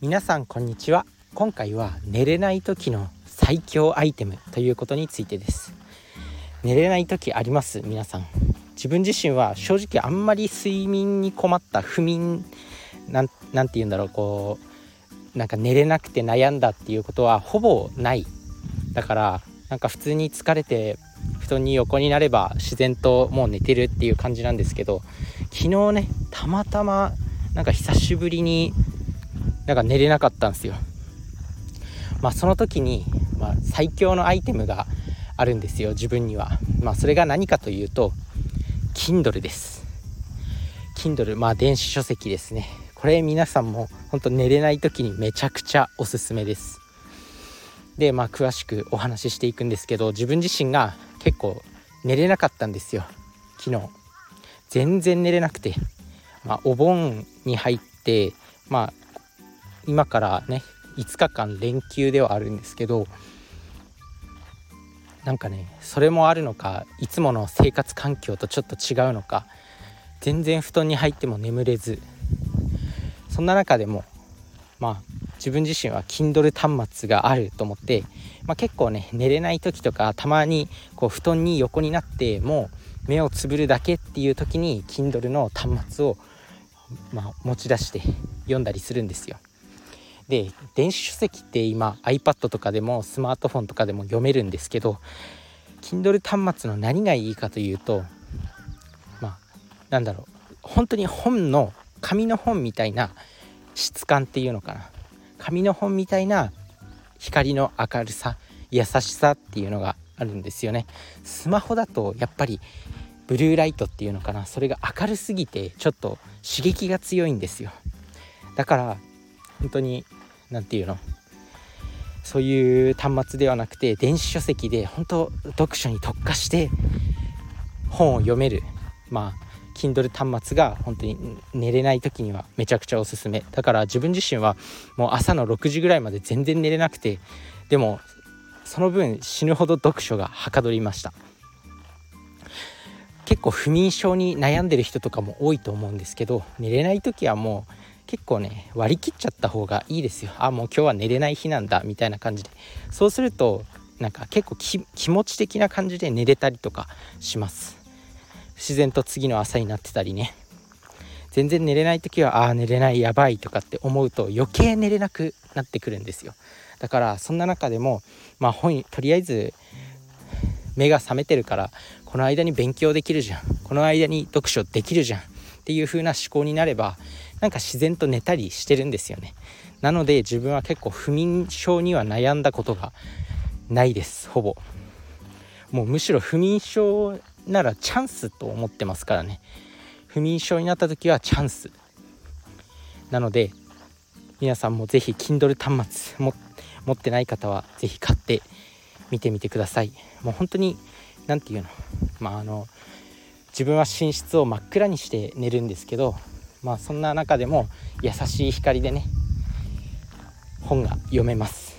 皆さんこんにちは。今回は寝れない時の最強アイテムということについてです。寝れない時あります？皆さん。自分自身は正直あんまり睡眠に困った不眠なんなんて言うんだろう。こうなんか寝れなくて悩んだっていうことはほぼない。だからなんか普通に疲れて布団に横になれば自然ともう寝てるっていう感じなんですけど昨日ねたまたまなんか久しぶりになんか寝れなかったんですよ。まあその時に、まあ、最強のアイテムがあるんですよ自分には。まあそれが何かというと Kindle です。Kindle まあ電子書籍ですね。これ皆さんも本当寝れない時にめちゃくちゃおすすめです。でまあ詳しくお話ししていくんですけど自分自身が結構寝れなかったんですよ。昨日。全然寝れなくて。まあお盆に入ってまあ今からね5日間連休ではあるんですけどなんかねそれもあるのかいつもの生活環境とちょっと違うのか全然布団に入っても眠れずそんな中でもまあ自分自身は Kindle 端末があると思って、まあ、結構ね寝れない時とかたまにこう布団に横になってもう目をつぶるだけっていう時に Kindle の端末を、まあ、持ち出して読んだりするんですよ。で電子書籍って今 iPad とかでもスマートフォンとかでも読めるんですけど Kindle 端末の何がいいかというとまあなんだろう。本当に本の紙の本みたいな質感っていうのかな。紙の本みたいな光の明るさ優しさっていうのがあるんですよね。スマホだとやっぱりブルーライトっていうのかな。それが明るすぎてちょっと刺激が強いんですよ。だから本当に何て言うの？そういう端末ではなくて電子書籍で本当読書に特化して本を読める。まあ Kindle 端末が本当に寝れない時にはめちゃくちゃおすすめ。だから自分自身はもう朝の6時ぐらいまで全然寝れなくてでもその分死ぬほど読書がはかどりました。結構不眠症に悩んでる人とかも多いと思うんですけど寝れない時はもう結構ね割り切っちゃった方がいいですよ。あもう今日は寝れない日なんだみたいな感じで。そうするとなんか結構気持ち的な感じで寝れたりとかします。自然と次の朝になってたりね。全然寝れない時はああ寝れないやばいとかって思うと余計寝れなくなってくるんですよ。だからそんな中でもまあ本とりあえず目が覚めてるからこの間に勉強できるじゃん。この間に読書できるじゃん。っていう風な思考になればなんか自然と寝たりしてるんですよね。なので自分は結構不眠症には悩んだことがないですほぼ。もうむしろ不眠症ならチャンスと思ってますからね。不眠症になった時はチャンス。なので皆さんも是非 Kindle 端末も持ってない方は是非買って見てみてください。もう本当に何て言うの？まああの自分は寝室を真っ暗にして寝るんですけどまあそんな中でも優しい光でね本が読めます。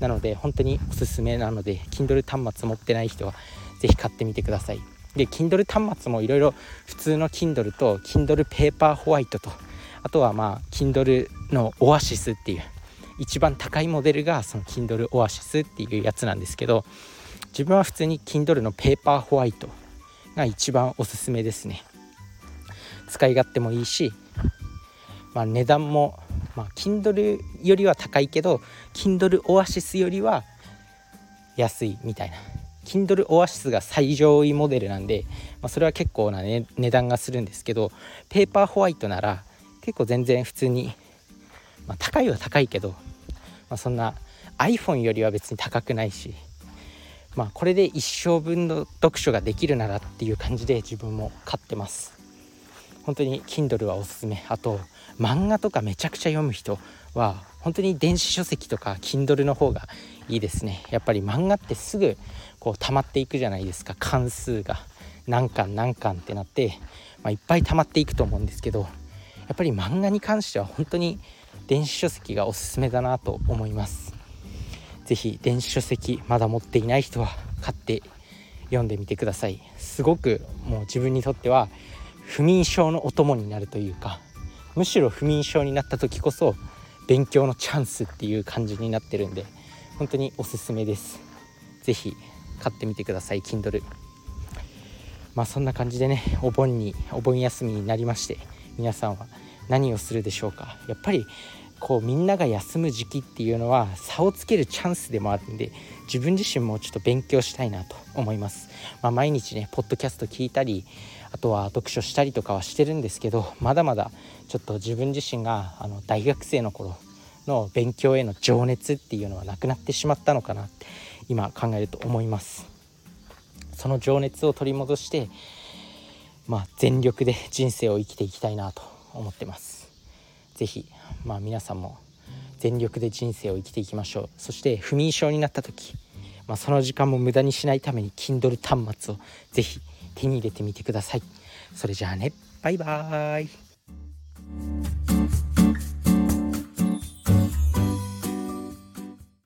なので本当におすすめなので Kindle 端末持ってない人は是非買ってみてください。で Kindle 端末もいろいろ普通の Kindle と Kindle ペーパーホワイトとあとはまあ Kindle のオアシスっていう一番高いモデルがその Kindle オアシスっていうやつなんですけど自分は普通に Kindle のペーパーホワイトが一番おすすめですね。使い勝手もいいし、まあ、値段も、まあ、Kindle よりは高いけど Kindle オアシスよりは安いみたいな。Kindle オアシスが最上位モデルなんで、まあ、それは結構な、ね、値段がするんですけどペーパーホワイトなら結構全然普通に、まあ、高いは高いけど、まあ、そんな iPhone よりは別に高くないしまあこれで一生分の読書ができるならっていう感じで自分も買ってます。本当に Kindle はおすすめ。あと漫画とかめちゃくちゃ読む人は本当に電子書籍とか Kindle の方がいいですね。やっぱり漫画ってすぐこう溜まっていくじゃないですか。関数が何巻何巻ってなって、まあ、いっぱい溜まっていくと思うんですけどやっぱり漫画に関しては本当に電子書籍がおすすめだなと思います。是非電子書籍まだ持っていない人は買って読んでみてください。すごくもう自分にとっては不眠症のお供になるというかむしろ不眠症になった時こそ勉強のチャンスっていう感じになってるんで本当におすすめです。是非買ってみてください Kindle まあそんな感じでねお盆にお盆休みになりまして皆さんは何をするでしょうか。やっぱりこうみんなが休む時期っていうのは差をつけるチャンスでもあるんで自分自身もちょっと勉強したいなと思います、まあ、毎日ねポッドキャスト聞いたりあとは読書したりとかはしてるんですけどまだまだちょっと自分自身があの大学生の頃の勉強への情熱っていうのはなくなってしまったのかなって今考えると思います。その情熱を取り戻してまあ全力で人生を生きていきたいなと思ってます。是非まあ皆さんも全力で人生を生きていきましょう。そして不眠症になった時、まあ、その時間も無駄にしないために Kindle 端末を是非手に入れてみてください。それじゃあね。バイバーイ。